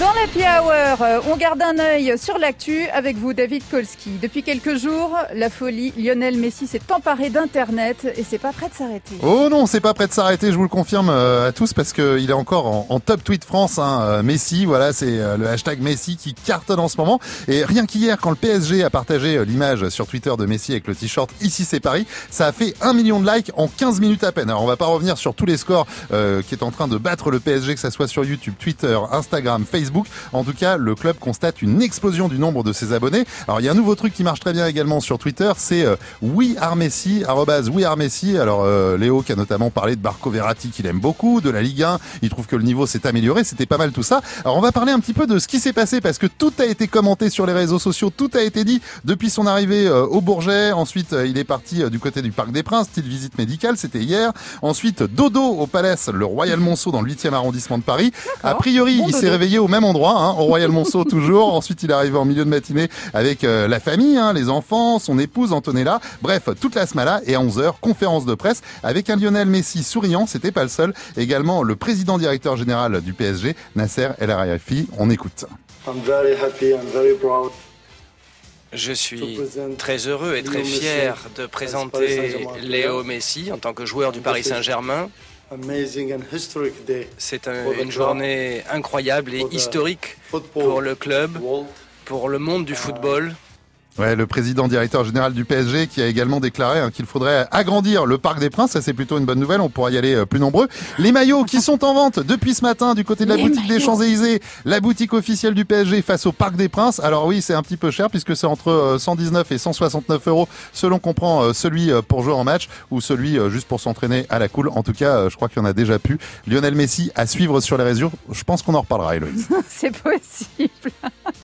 Dans l'Happy Hour, euh, on garde un œil sur l'actu avec vous, David Kolski. Depuis quelques jours, la folie Lionel Messi s'est emparé d'Internet et c'est pas prêt de s'arrêter. Oh non, c'est pas prêt de s'arrêter, je vous le confirme euh, à tous parce qu'il est encore en, top tweet France. Hein, euh, Messi, voilà, c'est le hashtag Messi qui cartonne en ce moment. Et rien qu'hier, quand le PSG a partagé l'image sur Twitter de Messi avec le t-shirt Ici c'est Paris, ça a fait un million de likes en 15 minutes à peine. Alors on va pas revenir sur tous les scores qui est en train de battre le PSG, que ça soit sur YouTube, Twitter, Instagram, Facebook. En tout cas, le club constate une explosion du nombre de ses abonnés. Alors il y a un nouveau truc qui marche très bien également sur Twitter, c'est euh, WeAreMessi, WeAreMessi. Alors euh, Léo qui a notamment parlé de Barco Verratti qu'il aime beaucoup, de la Ligue 1, il trouve que le niveau s'est amélioré, c'était pas mal tout ça. Alors on va parler un petit peu de ce qui s'est passé parce que tout a été commenté sur les réseaux sociaux, tout a été dit depuis son arrivée euh, au Bourget. Ensuite, il est parti du côté du Parc des Princes, style visite médicale, c'était hier. Ensuite, dodo au Palace, le Royal Monceau dans le 8e arrondissement de Paris. A priori, il s'est réveillé au même endroit, hein, au Royal Monceau toujours. Ensuite, il est arrivé en milieu de matinée avec euh, la famille, hein, les enfants, son épouse Antonella. Bref, toute la smala et à 11h, conférence de presse avec un Lionel Messi souriant, c'était pas le seul. Également le président directeur général du PSG, Nasser El Arayafi. On écoute. Je suis très heureux et très fier de présenter Léo Messi en tant que joueur du Paris Saint-Germain c'est une journée incroyable et historique pour le club, pour le monde du football. Ouais, le président directeur général du PSG qui a également déclaré hein, qu'il faudrait agrandir le Parc des Princes. Ça, c'est plutôt une bonne nouvelle. On pourra y aller euh, plus nombreux. Les maillots qui sont en vente depuis ce matin du côté de la boutique des Champs-Élysées, la boutique officielle du PSG face au Parc des Princes. Alors oui, c'est un petit peu cher puisque c'est entre 119 euh, et 169 euros selon qu'on prend euh, celui pour jouer en match ou celui juste pour s'entraîner à la cool. En tout cas, je crois qu'il y en a déjà pu. Lionel Messi à suivre sur les réseaux. Je pense qu'on en reparlera, Héloïse. c'est possible.